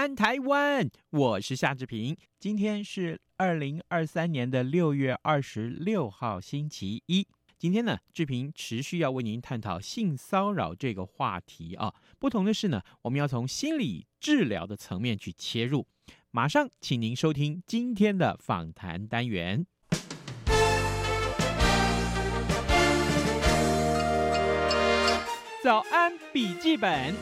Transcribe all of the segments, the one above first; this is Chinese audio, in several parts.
安台湾，我是夏志平。今天是二零二三年的六月二十六号，星期一。今天呢，志平持续要为您探讨性骚扰这个话题啊。不同的是呢，我们要从心理治疗的层面去切入。马上，请您收听今天的访谈单元。早安笔记本，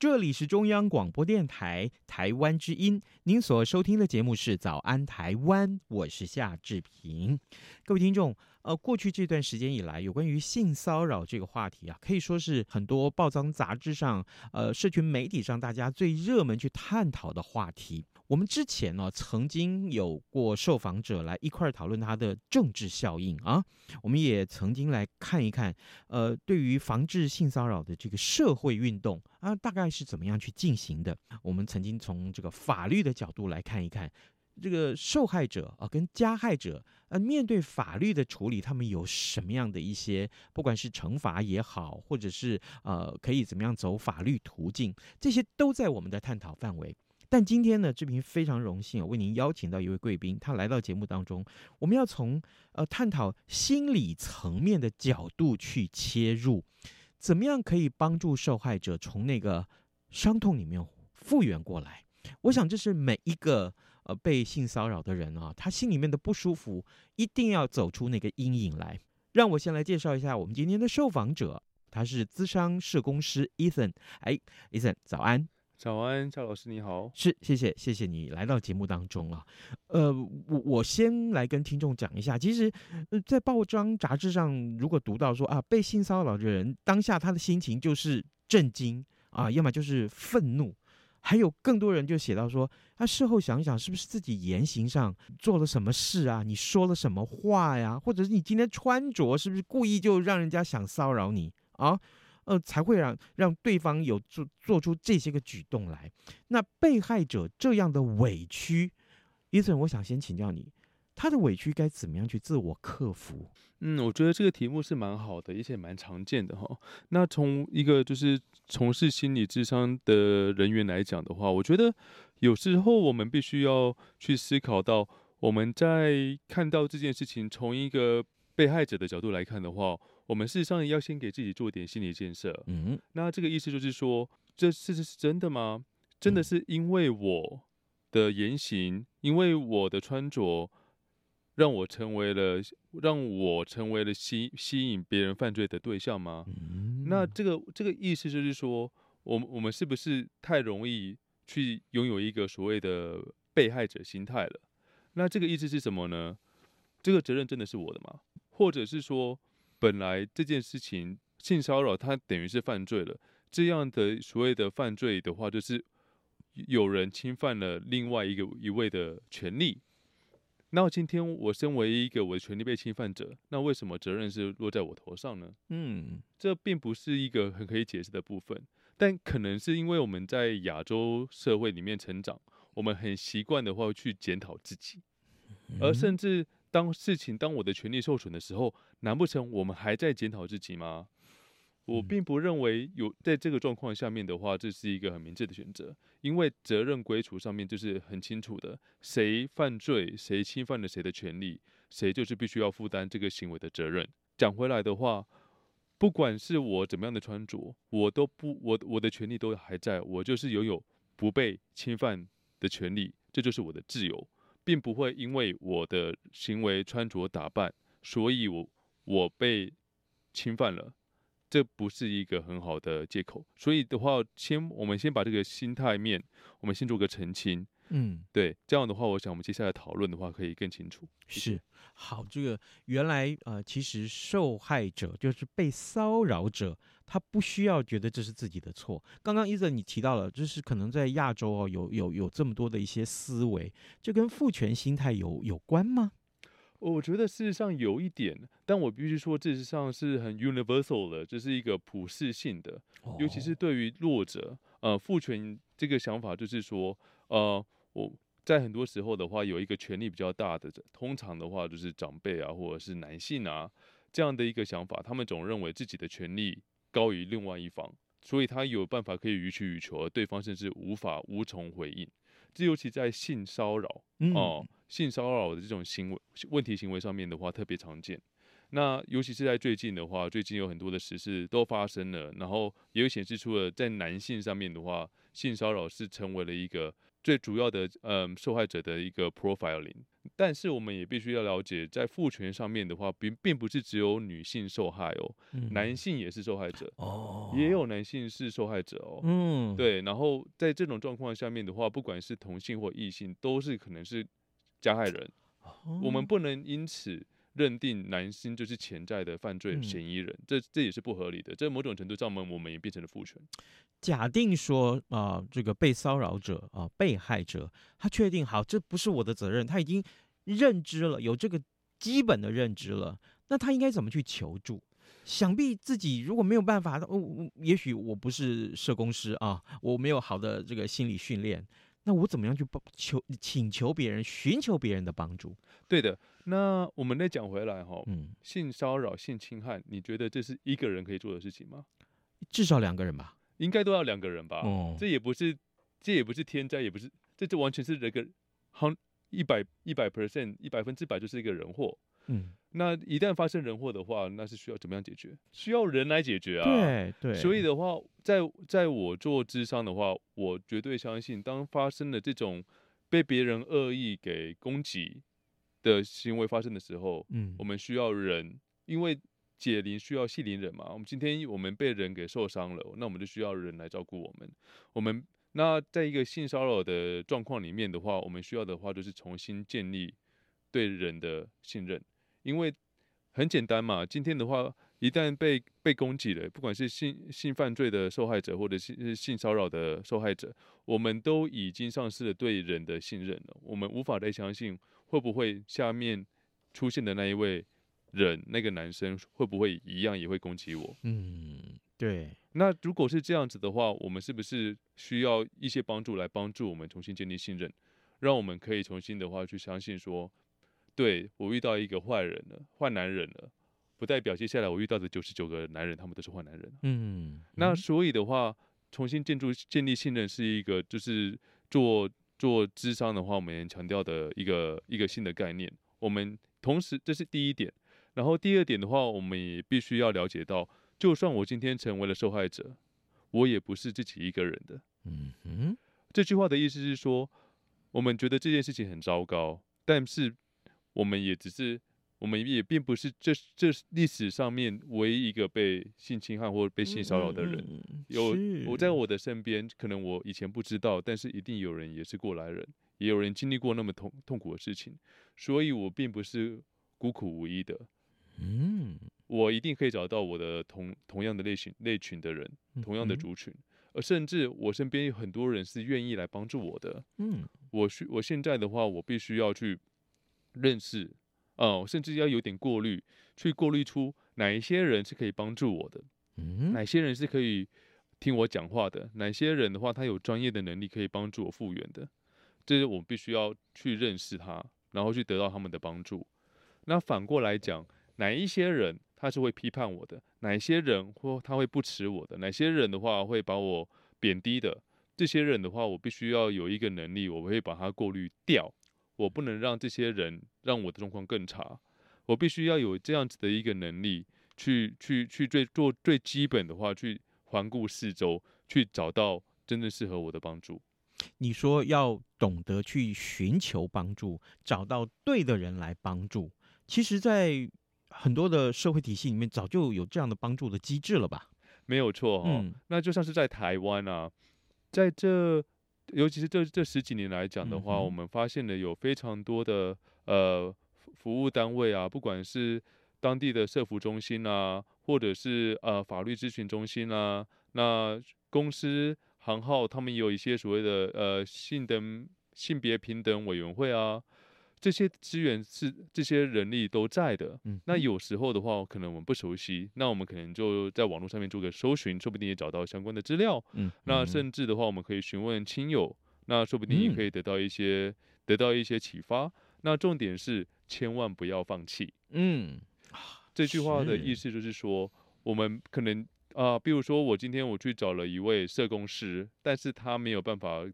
这里是中央广播电台台湾之音，您所收听的节目是《早安台湾》，我是夏志平，各位听众。呃，过去这段时间以来，有关于性骚扰这个话题啊，可以说是很多报章杂志上、呃，社群媒体上大家最热门去探讨的话题。我们之前呢，曾经有过受访者来一块儿讨论它的政治效应啊，我们也曾经来看一看，呃，对于防治性骚扰的这个社会运动啊，大概是怎么样去进行的。我们曾经从这个法律的角度来看一看。这个受害者啊，跟加害者，呃，面对法律的处理，他们有什么样的一些，不管是惩罚也好，或者是呃，可以怎么样走法律途径，这些都在我们的探讨范围。但今天呢，志平非常荣幸为您邀请到一位贵宾，他来到节目当中，我们要从呃探讨心理层面的角度去切入，怎么样可以帮助受害者从那个伤痛里面复原过来？我想这是每一个。呃，被性骚扰的人啊，他心里面的不舒服，一定要走出那个阴影来。让我先来介绍一下我们今天的受访者，他是咨商社工师 Ethan。哎，Ethan，早安。早安，赵老师你好。是，谢谢，谢谢你来到节目当中啊。呃，我我先来跟听众讲一下，其实，在报章杂志上，如果读到说啊，被性骚扰的人当下他的心情就是震惊啊，要么就是愤怒。还有更多人就写到说，他事后想想，是不是自己言行上做了什么事啊？你说了什么话呀？或者是你今天穿着是不是故意就让人家想骚扰你啊？呃，才会让让对方有做做出这些个举动来。那被害者这样的委屈，伊森，我想先请教你。他的委屈该怎么样去自我克服？嗯，我觉得这个题目是蛮好的，而且蛮常见的哈。那从一个就是从事心理智商的人员来讲的话，我觉得有时候我们必须要去思考到，我们在看到这件事情从一个被害者的角度来看的话，我们事实上要先给自己做一点心理建设。嗯，那这个意思就是说，这事实是真的吗？真的是因为我的言行，因为我的穿着。让我成为了让我成为了吸吸引别人犯罪的对象吗？嗯、那这个这个意思就是说，我们我们是不是太容易去拥有一个所谓的被害者心态了？那这个意思是什么呢？这个责任真的是我的吗？或者是说，本来这件事情性骚扰它等于是犯罪了，这样的所谓的犯罪的话，就是有人侵犯了另外一个一位的权利。那今天我身为一个我的权利被侵犯者，那为什么责任是落在我头上呢？嗯，这并不是一个很可以解释的部分，但可能是因为我们在亚洲社会里面成长，我们很习惯的话去检讨自己，而甚至当事情当我的权利受损的时候，难不成我们还在检讨自己吗？我并不认为有在这个状况下面的话，这是一个很明智的选择，因为责任归属上面就是很清楚的，谁犯罪，谁侵犯了谁的权利，谁就是必须要负担这个行为的责任。讲回来的话，不管是我怎么样的穿着，我都不，我我的权利都还在，我就是拥有不被侵犯的权利，这就是我的自由，并不会因为我的行为穿着打扮，所以我我被侵犯了。这不是一个很好的借口，所以的话，先我们先把这个心态面，我们先做个澄清。嗯，对，这样的话，我想我们接下来讨论的话可以更清楚。是，好，这个原来呃，其实受害者就是被骚扰者，他不需要觉得这是自己的错。刚刚 Ethan 你提到了，就是可能在亚洲哦，有有有这么多的一些思维，这跟父权心态有有关吗？我觉得事实上有一点，但我必须说，事实上是很 universal 的，这是一个普世性的，尤其是对于弱者，呃，父权这个想法就是说，呃，我在很多时候的话，有一个权力比较大的，通常的话就是长辈啊，或者是男性啊，这样的一个想法，他们总认为自己的权力高于另外一方，所以他有办法可以予取予求，而对方甚至无法无从回应。这尤其在性骚扰哦。性骚扰的这种行为问题行为上面的话，特别常见。那尤其是在最近的话，最近有很多的实事都发生了，然后也有显示出了在男性上面的话，性骚扰是成为了一个最主要的嗯受害者的一个 profiling。但是我们也必须要了解，在父权上面的话，并并不是只有女性受害哦，嗯、男性也是受害者哦，也有男性是受害者哦。嗯，对。然后在这种状况下面的话，不管是同性或异性，都是可能是。加害人，我们不能因此认定男性就是潜在的犯罪嫌疑人，这这也是不合理的。这某种程度上我们，我们也变成了父权。假定说啊、呃，这个被骚扰者啊、呃，被害者，他确定好，这不是我的责任，他已经认知了，有这个基本的认知了，那他应该怎么去求助？想必自己如果没有办法，哦，也许我不是社工师啊，我没有好的这个心理训练。那我怎么样去帮求请求别人，寻求别人的帮助？对的，那我们再讲回来哈，嗯，性骚扰、性侵害，你觉得这是一个人可以做的事情吗？至少两个人吧，应该都要两个人吧？哦，这也不是，这也不是天灾，也不是，这这完全是这个，好一百一百 percent，一百分之百就是一个人祸。嗯，那一旦发生人祸的话，那是需要怎么样解决？需要人来解决啊。对对。所以的话，在在我做智商的话，我绝对相信，当发生了这种被别人恶意给攻击的行为发生的时候，嗯，我们需要人，因为解铃需要系铃人嘛。我们今天我们被人给受伤了，那我们就需要人来照顾我们。我们那在一个性骚扰的状况里面的话，我们需要的话就是重新建立对人的信任。因为很简单嘛，今天的话，一旦被被攻击了，不管是性性犯罪的受害者，或者是性骚扰的受害者，我们都已经丧失了对人的信任了。我们无法再相信会不会下面出现的那一位人，那个男生会不会一样也会攻击我？嗯，对。那如果是这样子的话，我们是不是需要一些帮助来帮助我们重新建立信任，让我们可以重新的话去相信说。对，我遇到一个坏人了，坏男人了，不代表接下来我遇到的九十九个男人，他们都是坏男人。嗯，嗯，那所以的话，重新建筑建立信任是一个，就是做做智商的话，我们强调的一个一个新的概念。我们同时这是第一点，然后第二点的话，我们也必须要了解到，就算我今天成为了受害者，我也不是自己一个人的。嗯哼，这句话的意思是说，我们觉得这件事情很糟糕，但是。我们也只是，我们也并不是这这历史上面唯一一个被性侵害或被性骚扰的人。嗯嗯、有我在我的身边，可能我以前不知道，但是一定有人也是过来人，也有人经历过那么痛痛苦的事情，所以我并不是孤苦无依的。嗯，我一定可以找到我的同同样的类型类群的人，同样的族群，而甚至我身边有很多人是愿意来帮助我的。嗯，我需我现在的话，我必须要去。认识，哦，甚至要有点过滤，去过滤出哪一些人是可以帮助我的，嗯，哪些人是可以听我讲话的，哪些人的话他有专业的能力可以帮助我复原的，这是我必须要去认识他，然后去得到他们的帮助。那反过来讲，哪一些人他是会批判我的，哪一些人或他会不齿我的，哪些人的话会把我贬低的，这些人的话，我必须要有一个能力，我会把它过滤掉。我不能让这些人让我的状况更差，我必须要有这样子的一个能力去，去去去最做最基本的话，去环顾四周，去找到真正适合我的帮助。你说要懂得去寻求帮助，找到对的人来帮助。其实，在很多的社会体系里面，早就有这样的帮助的机制了吧？没有错哈、哦。嗯，那就像是在台湾啊，在这。尤其是这这十几年来讲的话，嗯、我们发现了有非常多的呃服务单位啊，不管是当地的社服中心啊，或者是呃法律咨询中心啊，那公司行号他们也有一些所谓的呃性等性别平等委员会啊。这些资源是这些人力都在的，嗯，那有时候的话，可能我们不熟悉，那我们可能就在网络上面做个搜寻，说不定也找到相关的资料，嗯，那甚至的话，我们可以询问亲友，那说不定也可以得到一些、嗯、得到一些启发。那重点是千万不要放弃，嗯，这句话的意思就是说，是我们可能啊、呃，比如说我今天我去找了一位社工师，但是他没有办法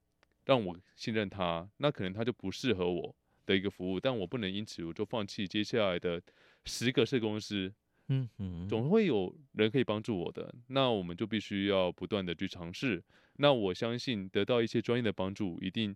让我信任他，那可能他就不适合我。的一个服务，但我不能因此我就放弃接下来的十个社工师，嗯嗯，总会有人可以帮助我的，那我们就必须要不断的去尝试。那我相信得到一些专业的帮助，一定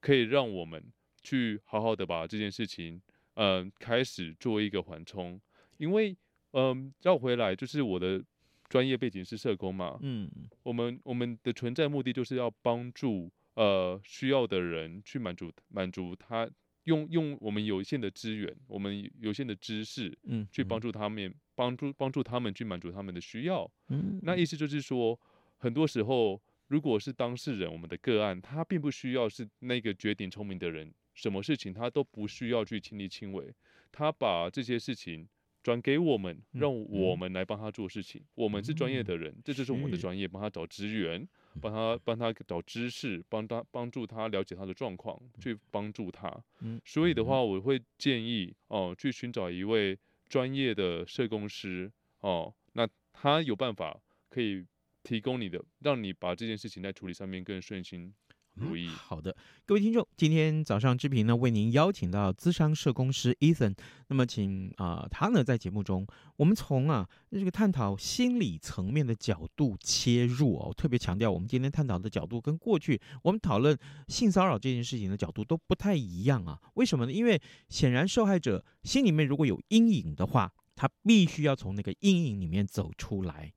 可以让我们去好好的把这件事情，嗯、呃，开始做一个缓冲。因为，嗯、呃，绕回来就是我的专业背景是社工嘛，嗯，我们我们的存在目的就是要帮助呃需要的人去满足满足他。用用我们有限的资源，我们有限的知识，嗯，去帮助他们，帮助帮助他们去满足他们的需要。嗯，那意思就是说，很多时候，如果是当事人，我们的个案，他并不需要是那个绝顶聪明的人，什么事情他都不需要去亲力亲为，他把这些事情转给我们，让我们来帮他做事情。我们是专业的人，这就是我们的专业，帮他找资源。帮他帮他找知识，帮他帮助他了解他的状况，去帮助他。嗯，所以的话，我会建议哦，去寻找一位专业的社工师哦，那他有办法可以提供你的，让你把这件事情在处理上面更顺心。如意、嗯。好的，各位听众，今天早上之平呢为您邀请到资商社工师 Ethan，那么请啊、呃、他呢在节目中，我们从啊这个探讨心理层面的角度切入哦，特别强调我们今天探讨的角度跟过去我们讨论性骚扰这件事情的角度都不太一样啊。为什么呢？因为显然受害者心里面如果有阴影的话，他必须要从那个阴影里面走出来。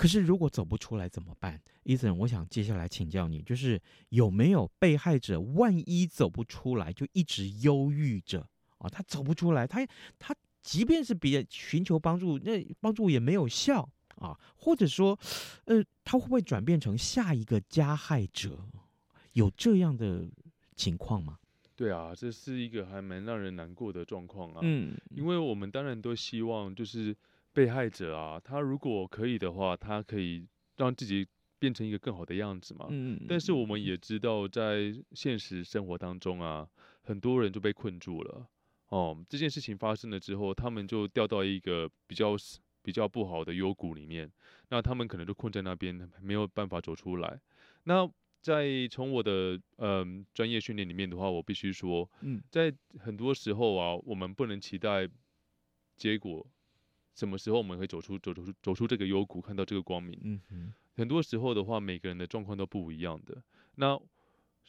可是，如果走不出来怎么办？Ethan，我想接下来请教你，就是有没有被害者万一走不出来，就一直忧郁着啊？他走不出来，他他即便是别人寻求帮助，那帮助也没有效啊？或者说，呃，他会不会转变成下一个加害者？有这样的情况吗？对啊，这是一个还蛮让人难过的状况啊。嗯，因为我们当然都希望就是。被害者啊，他如果可以的话，他可以让自己变成一个更好的样子嘛。嗯。但是我们也知道，在现实生活当中啊，很多人就被困住了。哦，这件事情发生了之后，他们就掉到一个比较比较不好的幽谷里面。那他们可能就困在那边，没有办法走出来。那在从我的嗯专业训练里面的话，我必须说，嗯，在很多时候啊，我们不能期待结果。什么时候我们会走出走出走出这个幽谷，看到这个光明？嗯哼，很多时候的话，每个人的状况都不一样的。那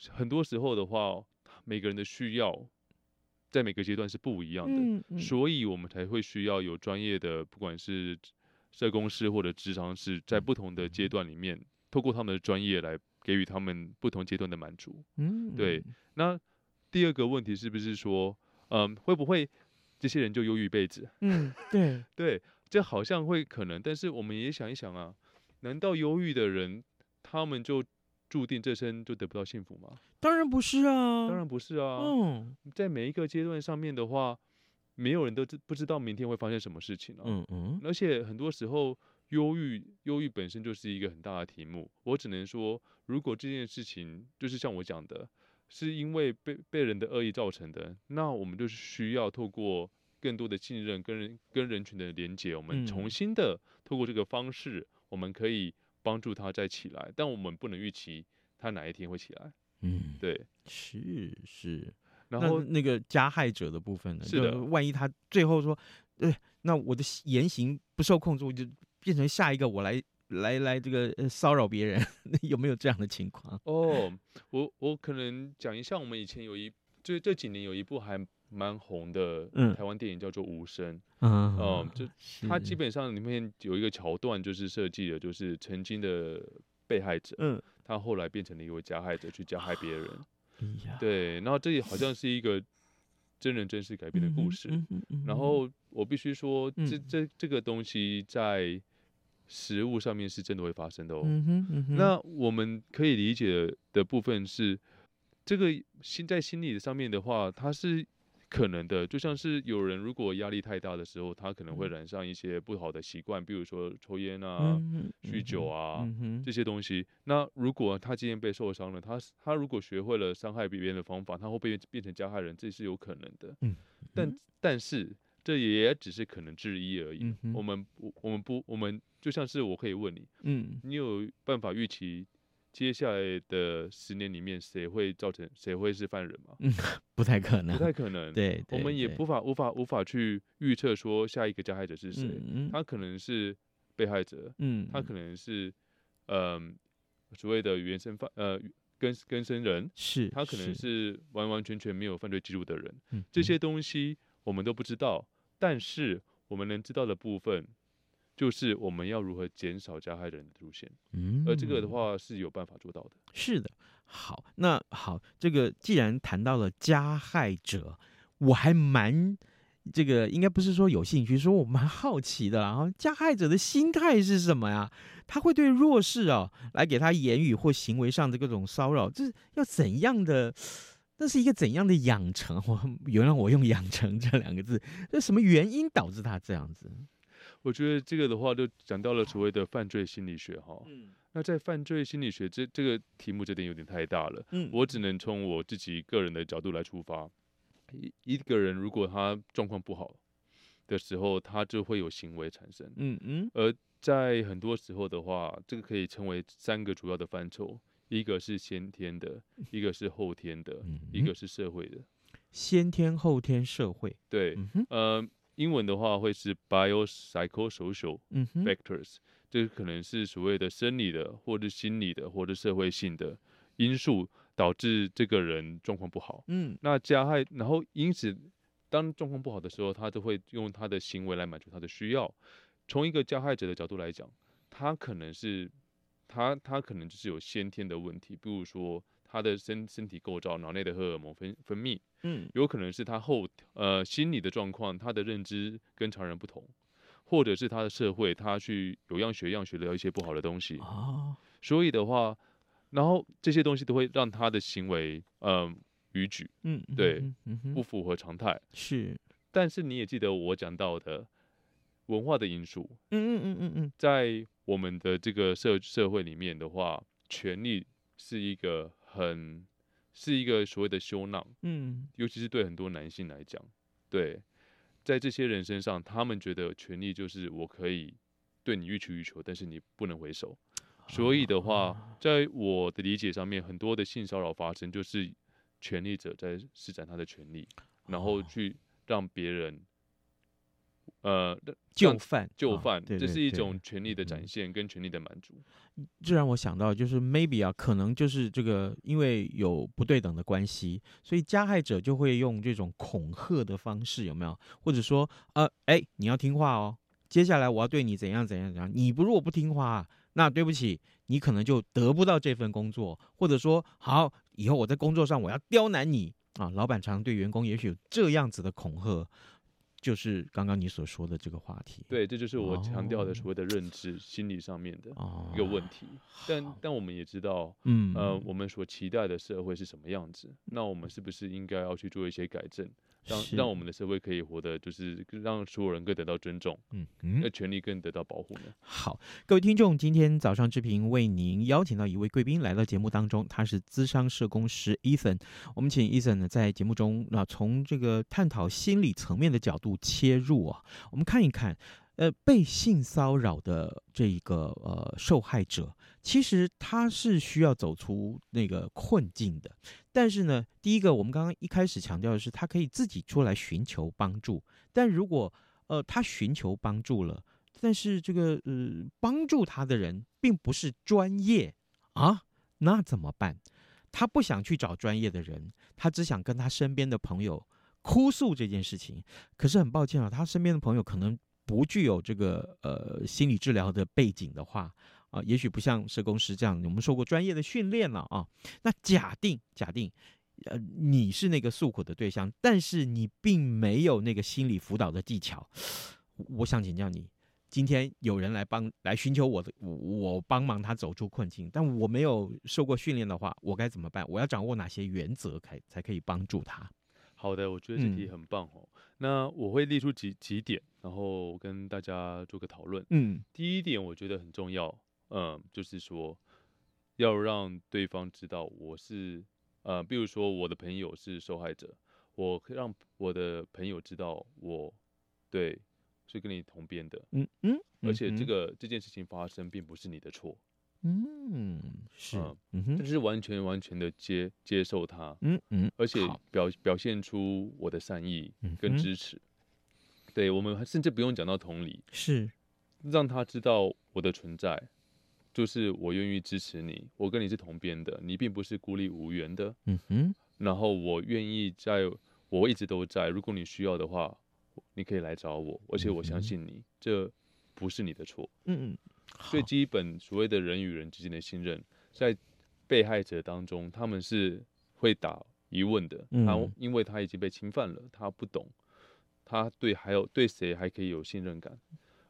很多时候的话，每个人的需要在每个阶段是不一样的，嗯嗯，所以我们才会需要有专业的，不管是社工师或者职场师，在不同的阶段里面，透过他们的专业来给予他们不同阶段的满足。嗯，对。那第二个问题是不是说，嗯，会不会？这些人就忧郁一辈子。嗯，对对，这好像会可能，但是我们也想一想啊，难道忧郁的人他们就注定这生就得不到幸福吗？当然不是啊，当然不是啊。嗯，在每一个阶段上面的话，没有人都知不知道明天会发生什么事情啊。嗯嗯，而且很多时候，忧郁忧郁本身就是一个很大的题目。我只能说，如果这件事情就是像我讲的。是因为被被人的恶意造成的，那我们就是需要透过更多的信任跟人跟人群的连接，我们重新的透过这个方式，我们可以帮助他再起来，但我们不能预期他哪一天会起来。嗯，对，是是。然后那，那个加害者的部分呢？是的，万一他最后说，对，那我的言行不受控制，我就变成下一个我来。来来，这个骚扰别人，有没有这样的情况？哦，我我可能讲一下，我们以前有一，就这几年有一部还蛮红的台湾电影，叫做《无声》。嗯，嗯，就它基本上里面有一个桥段，就是设计的，就是曾经的被害者，嗯，他后来变成了一位加害者，去加害别人。哎，对，然后这也好像是一个真人真事改编的故事。嗯嗯嗯、然后我必须说，这嗯这这个东西在实物上面是真的会发生的哦。那我们可以理解的部分是，这个心在心理上面的话，它是可能的。就像是有人如果压力太大的时候，他可能会染上一些不好的习惯，比如说抽烟啊、酗酒啊。嗯这些东西，那如果他今天被受伤了，他他如果学会了伤害别人的方法，他会被变成加害人，这是有可能的。嗯，但但是这也只是可能之一而已。嗯我们不，我们不，我们就像是我可以问你，嗯你有办法预期接下来的十年里面谁会造成谁会是犯人吗？不太可能，不太可能。对，我们也无法无法无法去预测说下一个加害者是谁，嗯他可能是被害者，嗯，他可能是嗯、所谓的原生犯呃跟跟生人，是他可能是完完全全没有犯罪记录的人，嗯这些东西我们都不知道，但是我们能知道的部分，就是我们要如何减少加害人的出现，嗯，而这个的话是有办法做到的。是的，好，那好，这个既然谈到了加害者，我还蛮这个应该不是说有兴趣，说我蛮好奇的啦。然后加害者的心态是什么呀？他会对弱势哦来给他言语或行为上的各种骚扰，这是要怎样的？那是一个怎样的养成？我原谅我用“养成”这两个字，那什么原因导致他这样子？我觉得这个的话，就讲到了所谓的犯罪心理学哈。嗯那在犯罪心理学这这个题目这点有点太大了，嗯我只能从我自己个人的角度来出发。一一个人如果他状况不好的时候，他就会有行为产生。嗯嗯而在很多时候的话，这个可以称为三个主要的范畴：一个是先天的，一个是后天的，嗯一个是社会的。先天、后天、社会。对，嗯呃，英文的话会是 biopsychosocial factors，这个可能是所谓的生理的，或者心理的，或者社会性的因素导致这个人状况不好。嗯那加害，然后因此，当状况不好的时候，他就会用他的行为来满足他的需要。从一个加害者的角度来讲，他可能是他他可能就是有先天的问题，比如说他的身身体构造、脑内的荷尔蒙分分泌，嗯有可能是他后呃心理的状况，他的认知跟常人不同，或者是他的社会，他去有样学样学了一些不好的东西。哦所以的话，然后这些东西都会让他的行为嗯逾矩，嗯对不符合常态。是但是你也记得我讲到的文化的因素，嗯嗯嗯嗯嗯。在我们的这个社社会里面的话，权力是一个很是一个所谓的羞囊，嗯。尤其是对很多男性来讲，对，在这些人身上，他们觉得权力就是我可以对你欲取欲求，但是你不能回首。所以的话，在我的理解上面，很多的性骚扰发生，就是权力者在施展他的权力，然后去让别人，呃，让就范啊就范，这是一种权力的嗯展现跟权力的满足。这让我想到，就是 maybe 啊，可能就是这个，因为有不对等的关系，所以加害者就会用这种恐吓的方式，有没有？或者说，呃，哎，你要听话哦，接下来我要对你怎样怎样怎样，你不如果不听话啊，那对不起，你可能就得不到这份工作，或者说，好，以后我在工作上我要刁难你啊，老板常对员工也许有这样子的恐吓。就是刚刚你所说的这个话题，对，这就是我强调哦的所谓的认知、心理上面的哦一个问题。但但我们也知道，嗯呃，我们所期待的社会是什么样子？那我们是不是应该要去做一些改正，让让我们的社会可以活得就是让所有人更得到尊重，嗯嗯那权利更得到保护呢？好，各位听众，今天早上志平为您邀请到一位贵宾来到节目当中，他是资商社工师 Ethan。我们请 Ethan 呢在节目中，那、从这个探讨心理层面的角度切入啊，我们看一看，呃，被性骚扰的这一个呃受害者，其实他是需要走出那个困境的。但是呢，第一个我们刚刚一开始强调的是，他可以自己出来寻求帮助。但如果呃他寻求帮助了，但是这个呃帮助他的人并不是专业啊，那怎么办？他不想去找专业的人，他只想跟他身边的朋友哭诉这件事情。可是很抱歉啊，他身边的朋友可能不具有这个呃心理治疗的背景的话，啊，也许不像社工师这样，我们受过专业的训练了啊。那假定假定，呃，你是那个诉苦的对象，但是你并没有那个心理辅导的技巧，我想请教你。今天有人来帮来寻求我的，我帮忙他走出困境，但我没有受过训练的话，我该怎么办？我要掌握哪些原则，才才可以帮助他？好的，我觉得这题很棒哦。嗯、那我会列出几几点，然后跟大家做个讨论。嗯，第一点我觉得很重要，嗯，就是说要让对方知道我是，呃，比如说我的朋友是受害者，我让我的朋友知道我对。是跟你同边的，嗯嗯，而且这个、嗯、这件事情发生并不是你的错，嗯是，嗯哼，但是完全完全的接接受他，嗯嗯，而且表表现出我的善意跟支持，嗯、对我们甚至不用讲到同理，是。让他知道我的存在，就是我愿意支持你，我跟你是同边的，你并不是孤立无援的，嗯哼，然后我愿意在，我一直都在，如果你需要的话。你可以来找我，而且我相信你，嗯、这不是你的错。嗯嗯，最基本所谓的人与人之间的信任，在被害者当中，他们是会打疑问的。嗯、他因为他已经被侵犯了，他不懂，他对还有对谁还可以有信任感。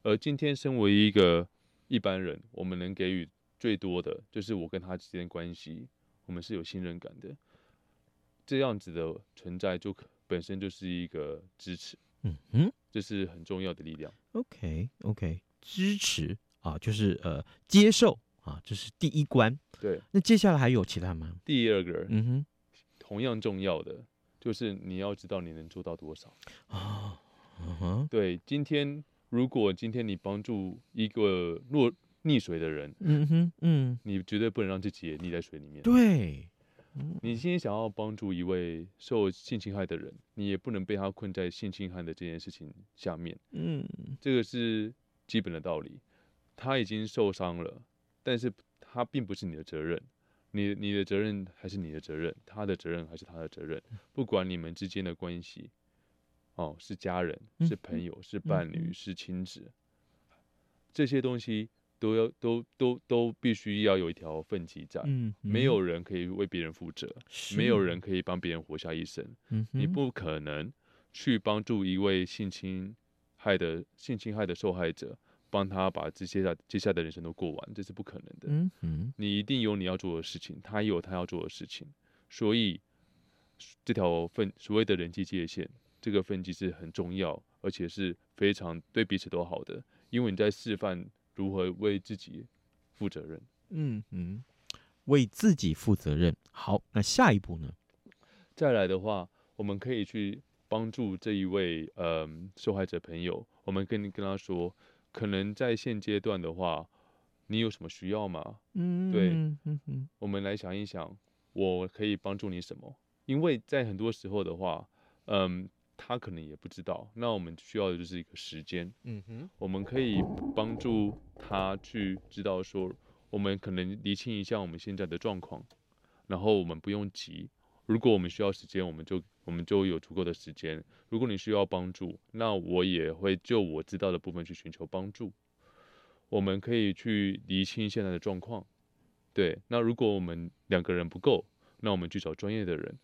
而今天身为一个一般人，我们能给予最多的就是我跟他之间关系，我们是有信任感的。这样子的存在就本身就是一个支持。嗯哼，这是很重要的力量。OK OK，支持啊，就是呃接受啊，这是第一关。对，那接下来还有其他吗？第二个，嗯哼，同样重要的就是你要知道你能做到多少啊。嗯哼，对，今天如果今天你帮助一个落溺水的人，嗯哼，嗯，你绝对不能让自己也溺在水里面。对。你今天想要帮助一位受性侵害的人，你也不能被他困在性侵害的这件事情下面。嗯，这个是基本的道理。他已经受伤了，但是他并不是你的责任。你你的责任还是你的责任，他的责任还是他的责任。不管你们之间的关系，哦，是家人，是朋友，是伴侣，是亲子，这些东西。都要都都都必须要有一条分歧在，没有人可以为别人负责，没有人可以帮别人活下一生。嗯、你不可能去帮助一位性侵害的性侵害的受害者，帮他把这些接下来的人生都过完，这是不可能的。嗯嗯、你一定有你要做的事情，他也有他要做的事情，所以这条分所谓的人际界限，这个分级是很重要，而且是非常对彼此都好的，因为你在示范。如何为自己负责任？嗯嗯，为自己负责任。好，那下一步呢？再来的话，我们可以去帮助这一位呃受害者朋友。我们跟跟他说，可能在现阶段的话，你有什么需要吗？嗯，对，嗯嗯，我们来想一想，我可以帮助你什么？因为在很多时候的话，嗯。他可能也不知道，那我们需要的就是一个时间。嗯哼，我们可以帮助他去知道说，我们可能厘清一下我们现在的状况，然后我们不用急。如果我们需要时间，我们就我们就有足够的时间。如果你需要帮助，那我也会就我知道的部分去寻求帮助。我们可以去厘清现在的状况。对，那如果我们两个人不够，那我们去找专业的人。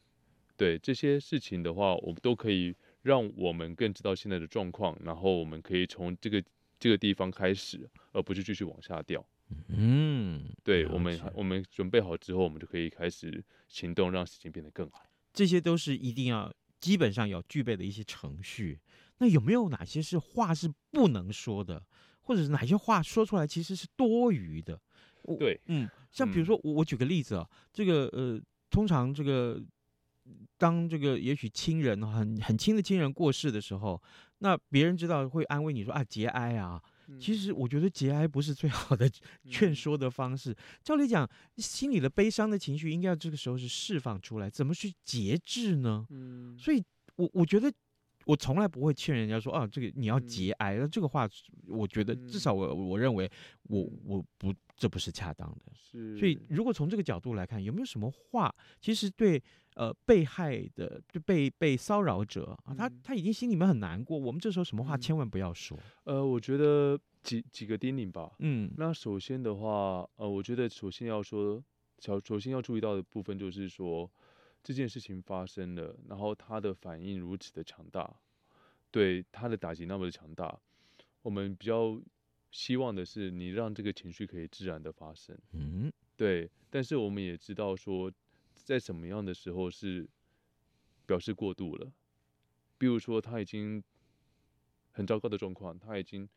对，这些事情的话，我们都可以。让我们更知道现在的状况，然后我们可以从这个这个地方开始，而不是继续往下掉。嗯，对，我们我们准备好之后，我们就可以开始行动，让事情变得更好。这些都是一定要基本上要具备的一些程序。那有没有哪些是话是不能说的，或者是哪些话说出来其实是多余的？对，嗯，像比如说我我举个例子啊，这个呃，通常这个。当这个也许亲人很很亲的亲人过世的时候，那别人知道会安慰你说啊节哀啊，其实我觉得节哀不是最好的劝说的方式。照理讲，心里的悲伤的情绪应该要这个时候是释放出来，怎么去节制呢？嗯，所以我我觉得我从来不会劝人家说啊，这个你要节哀。那这个话，我觉得至少我我认为我我不这不是恰当的。是，所以如果从这个角度来看，有没有什么话其实对？呃，被害的就被被骚扰者啊，他他已经心里面很难过。我们这时候什么话千万不要说。呃，我觉得几几个叮咛吧。嗯，那首先的话，呃，我觉得首先要说，首首先要注意到的部分就是说，这件事情发生了，然后他的反应如此的强大，对他的打击那么的强大，我们比较希望的是你让这个情绪可以自然的发生。嗯，对，但是我们也知道说，在什么样的时候是表示过度了，比如说他已经很糟糕的状况，他已经。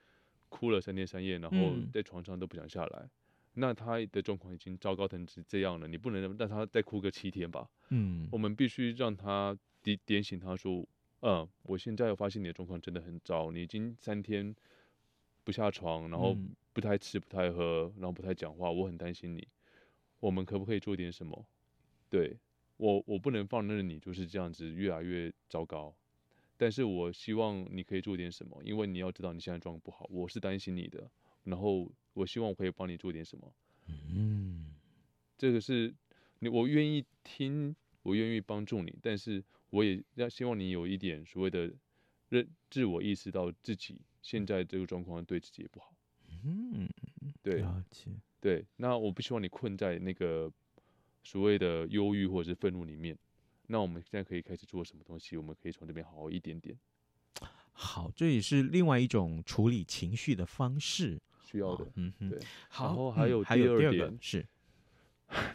哭了三天三夜，然后在床上都不想下来。嗯、那他的状况已经糟糕成这样了，你不能让他再哭个七天吧？嗯，我们必须让他点点醒他说：“嗯，我现在发现你的状况真的很糟，你已经三天不下床，然后不太吃、不太喝，然后不太讲话，我很担心你。我们可不可以做点什么？对，我，我不能放任你就是这样子越来越糟糕。”但是我希望你可以做点什么，因为你要知道你现在状况不好，我是担心你的。然后我希望我可以帮你做点什么。嗯，这个是你，我愿意听，我愿意帮助你，但是我也要希望你有一点所谓的认自我意识到自己现在这个状况对自己也不好。嗯，对，对，那我不希望你困在那个所谓的忧郁或者是愤怒里面。那我们现在可以开始做什么东西？我们可以从这边好好一点点。好，这也是另外一种处理情绪的方式，需要的。嗯哼，对。好，然后还有第二点是，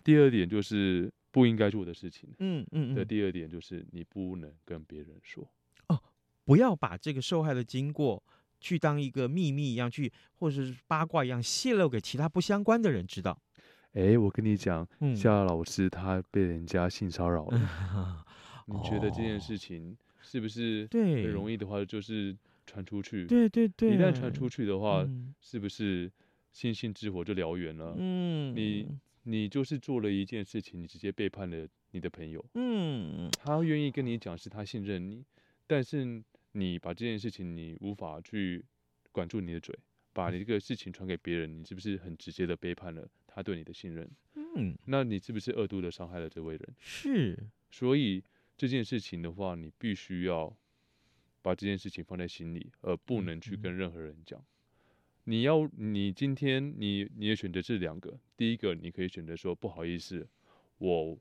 第二点就是不应该做的事情。嗯嗯。的第二点就是你不能跟别人说。哦，不要把这个受害的经过去当一个秘密一样去，或者是八卦一样泄露给其他不相关的人知道。哎、欸，我跟你讲，夏老师他被人家性骚扰了。嗯、你觉得这件事情是不是很容易的话，就是传出去？对对对，一旦传出去的话，嗯、是不是星星之火就燎原了？嗯，你你就是做了一件事情，你直接背叛了你的朋友。嗯，他愿意跟你讲是他信任你，但是你把这件事情你无法去管住你的嘴，把你这个事情传给别人，你是不是很直接的背叛了？他对你的信任，嗯，那你是不是恶毒的伤害了这位人？是，所以这件事情的话，你必须要把这件事情放在心里，而不能去跟任何人讲。嗯、你要，你今天你你的选择是两个，第一个你可以选择说不好意思，我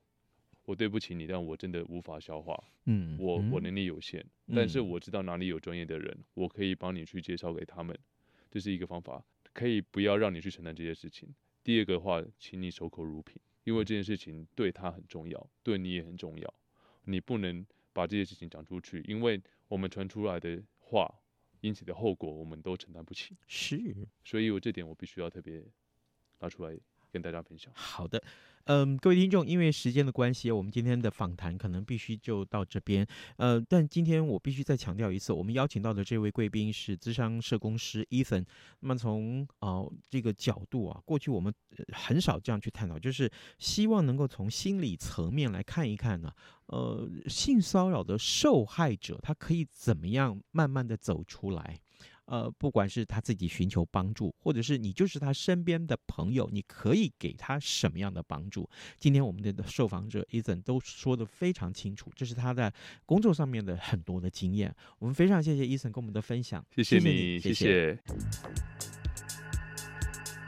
我对不起你，但我真的无法消化，嗯，我我能力有限，嗯、但是我知道哪里有专业的人，我可以帮你去介绍给他们，这是一个方法，可以不要让你去承担这些事情。第二个话，请你守口如瓶，因为这件事情对他很重要，对你也很重要。你不能把这些事情讲出去，因为我们传出来的话，引起的后果我们都承担不起。是，所以我这点我必须要特别拿出来跟大家分享。好的。嗯，各位听众，因为时间的关系，我们今天的访谈可能必须就到这边。呃，但今天我必须再强调一次，我们邀请到的这位贵宾是资商社工师 Ethan。那么从呃这个角度啊，过去我们很少这样去探讨，就是希望能够从心理层面来看一看呢，呃，性骚扰的受害者他可以怎么样慢慢的走出来。呃，不管是他自己寻求帮助，或者是你就是他身边的朋友，你可以给他什么样的帮助？今天我们的受访者 Ethan 都说的非常清楚，这是他在工作上面的很多的经验。我们非常谢谢 Ethan 跟我们的分享，谢谢你，谢谢。谢谢。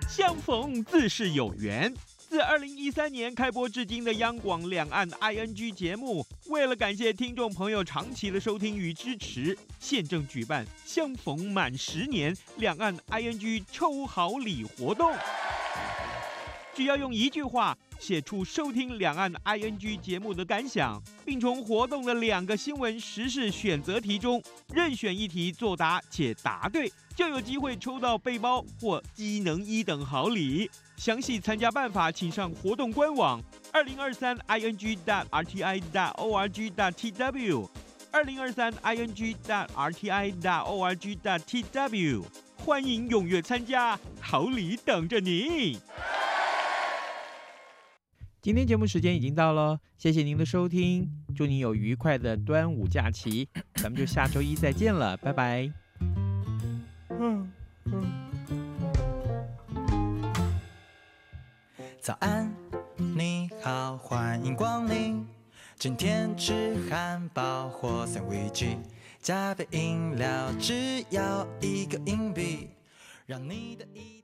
相逢自是有缘。自二零一三年开播至今的央广两岸 ING 节目，为了感谢听众朋友长期的收听与支持，现正举办相逢满十年两岸 ING 抽好礼活动。只要用一句话写出收听两岸 ING 节目的感想，并从活动的两个新闻时事选择题中任选一题作答且答对，就有机会抽到背包或机能一等好礼。详细参加办法，请上活动官网二零二三 ing dot rti dot org dot tw 二零二三 ing dot rti dot org dot tw 欢迎踊跃参加，好礼等着你。今天节目时间已经到了，谢谢您的收听，祝您有愉快的端午假期，咱们就下周一再见了，拜拜。嗯嗯早安，你好，欢迎光临。今天吃汉堡或三明治，加杯饮料，只要一个硬币。让你的一。